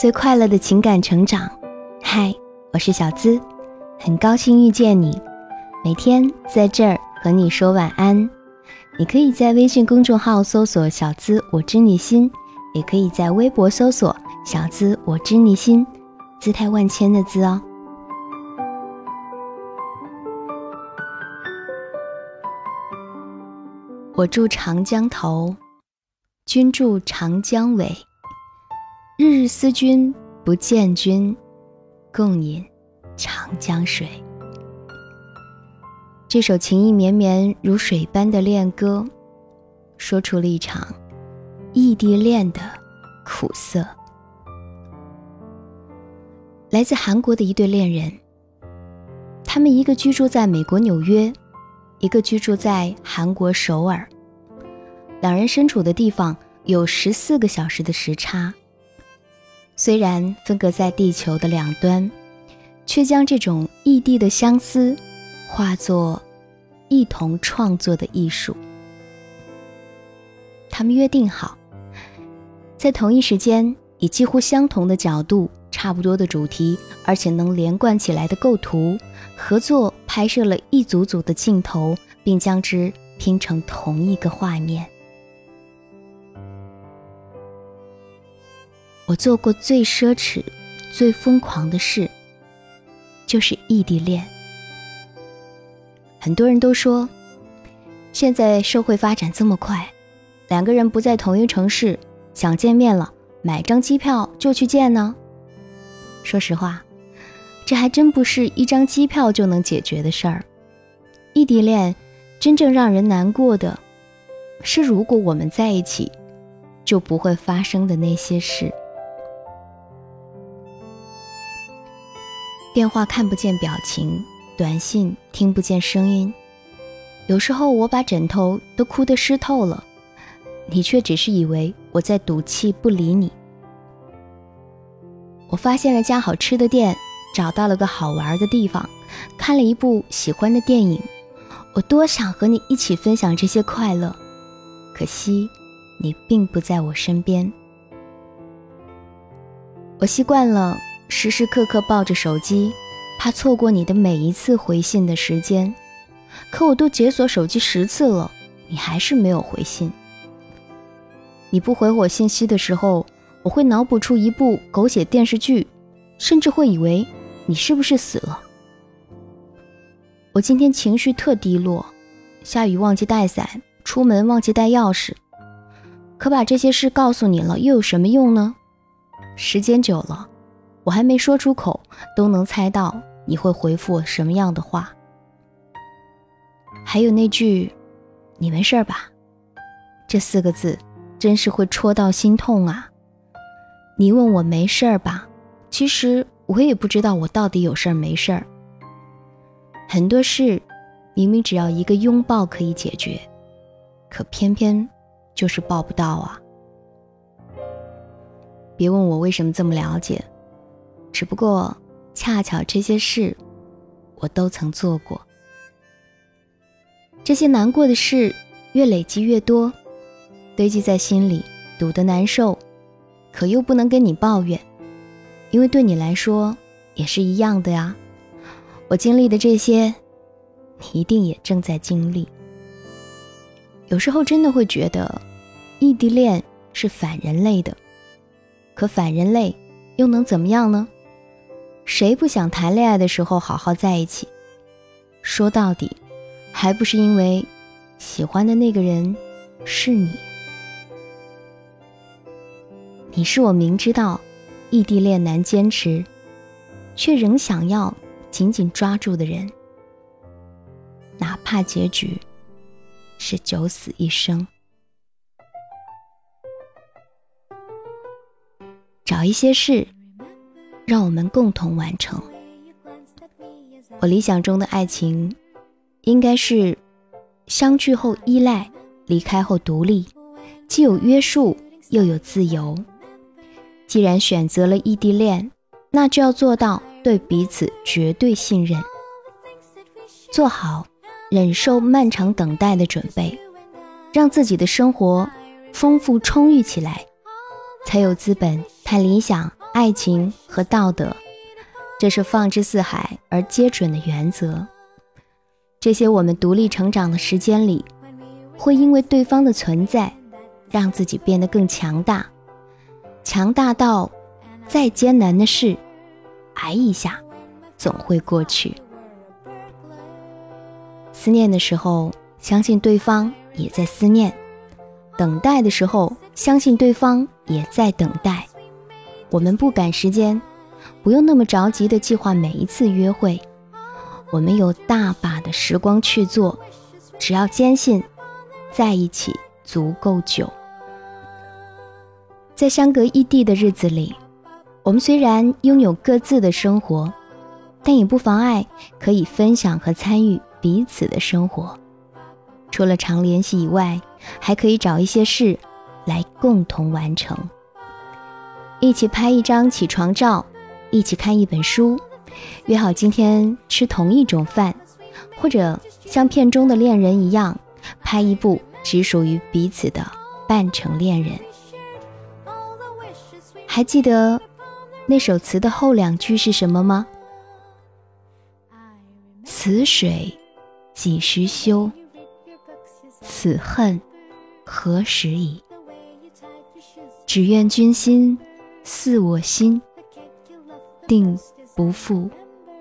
最快乐的情感成长。嗨，我是小资，很高兴遇见你。每天在这儿和你说晚安。你可以在微信公众号搜索“小资我知你心”，也可以在微博搜索“小资我知你心”，姿态万千的“资”哦。我住长江头，君住长江尾。日日思君不见君，共饮长江水。这首情意绵绵如水般的恋歌，说出了一场异地恋的苦涩。来自韩国的一对恋人，他们一个居住在美国纽约。一个居住在韩国首尔，两人身处的地方有十四个小时的时差。虽然分隔在地球的两端，却将这种异地的相思化作一同创作的艺术。他们约定好，在同一时间，以几乎相同的角度、差不多的主题，而且能连贯起来的构图合作。拍摄了一组组的镜头，并将之拼成同一个画面。我做过最奢侈、最疯狂的事，就是异地恋。很多人都说，现在社会发展这么快，两个人不在同一城市，想见面了，买张机票就去见呢。说实话。这还真不是一张机票就能解决的事儿。异地恋真正让人难过的，是如果我们在一起，就不会发生的那些事。电话看不见表情，短信听不见声音。有时候我把枕头都哭得湿透了，你却只是以为我在赌气不理你。我发现了家好吃的店。找到了个好玩的地方，看了一部喜欢的电影，我多想和你一起分享这些快乐，可惜你并不在我身边。我习惯了时时刻刻抱着手机，怕错过你的每一次回信的时间，可我都解锁手机十次了，你还是没有回信。你不回我信息的时候，我会脑补出一部狗血电视剧，甚至会以为。你是不是死了？我今天情绪特低落，下雨忘记带伞，出门忘记带钥匙。可把这些事告诉你了，又有什么用呢？时间久了，我还没说出口，都能猜到你会回复我什么样的话。还有那句“你没事吧”，这四个字真是会戳到心痛啊！你问我没事吧，其实。我也不知道我到底有事儿没事儿。很多事，明明只要一个拥抱可以解决，可偏偏就是抱不到啊！别问我为什么这么了解，只不过恰巧这些事，我都曾做过。这些难过的事越累积越多，堆积在心里，堵得难受，可又不能跟你抱怨。因为对你来说也是一样的呀，我经历的这些，你一定也正在经历。有时候真的会觉得，异地恋是反人类的，可反人类又能怎么样呢？谁不想谈恋爱的时候好好在一起？说到底，还不是因为喜欢的那个人是你。你是我明知道。异地恋难坚持，却仍想要紧紧抓住的人，哪怕结局是九死一生。找一些事，让我们共同完成。我理想中的爱情，应该是相聚后依赖，离开后独立，既有约束又有自由。既然选择了异地恋，那就要做到对彼此绝对信任，做好忍受漫长等待的准备，让自己的生活丰富充裕起来，才有资本谈理想、爱情和道德，这是放之四海而皆准的原则。这些我们独立成长的时间里，会因为对方的存在，让自己变得更强大，强大到再艰难的事，挨一下，总会过去。思念的时候，相信对方也在思念；等待的时候，相信对方也在等待。我们不赶时间，不用那么着急的计划每一次约会。我们有大把的时光去做，只要坚信在一起足够久。在相隔异地的日子里，我们虽然拥有各自的生活，但也不妨碍可以分享和参与彼此的生活。除了常联系以外，还可以找一些事来共同完成：一起拍一张起床照，一起看一本书。约好今天吃同一种饭，或者像片中的恋人一样，拍一部只属于彼此的半程恋人。还记得那首词的后两句是什么吗？此水几时休？此恨何时已？只愿君心似我心，定。不负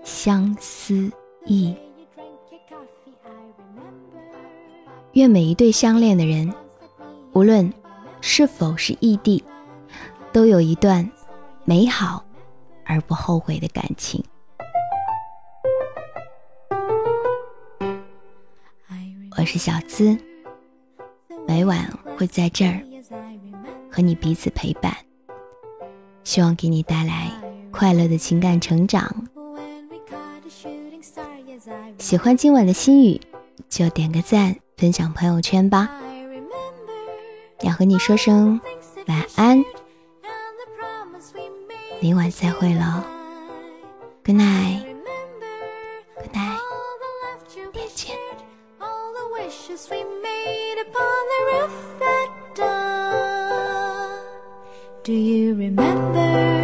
相思意。愿每一对相恋的人，无论是否是异地，都有一段美好而不后悔的感情。我是小资，每晚会在这儿和你彼此陪伴，希望给你带来。快乐的情感成长，喜欢今晚的心语就点个赞，分享朋友圈吧。要和你说声晚安，明晚再会喽，Good night，Good night，再见。Do you remember?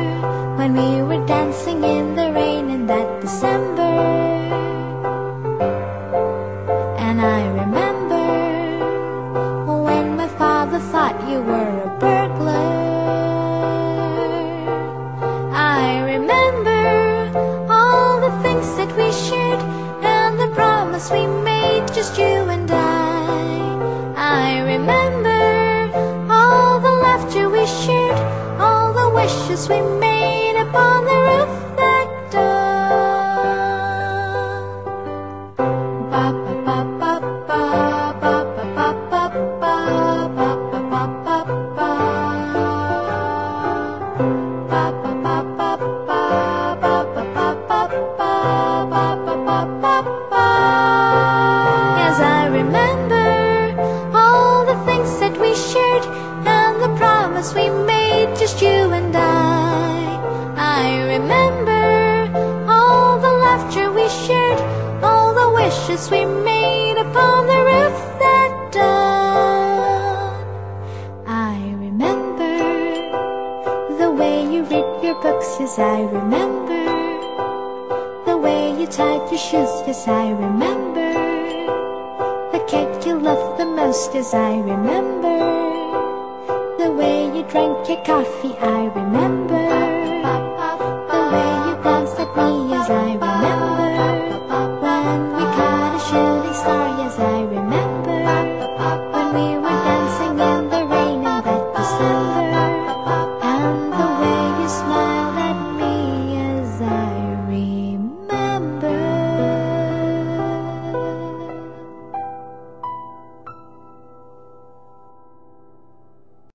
when we were dancing in the rain in that December. And I remember when my father thought you were wishes we made upon the roof. We made upon the roof that dawn. I remember the way you read your books, yes, I remember the way you tied your shoes, yes, I remember the cake you loved the most, yes, I remember the way you drank your coffee, I remember.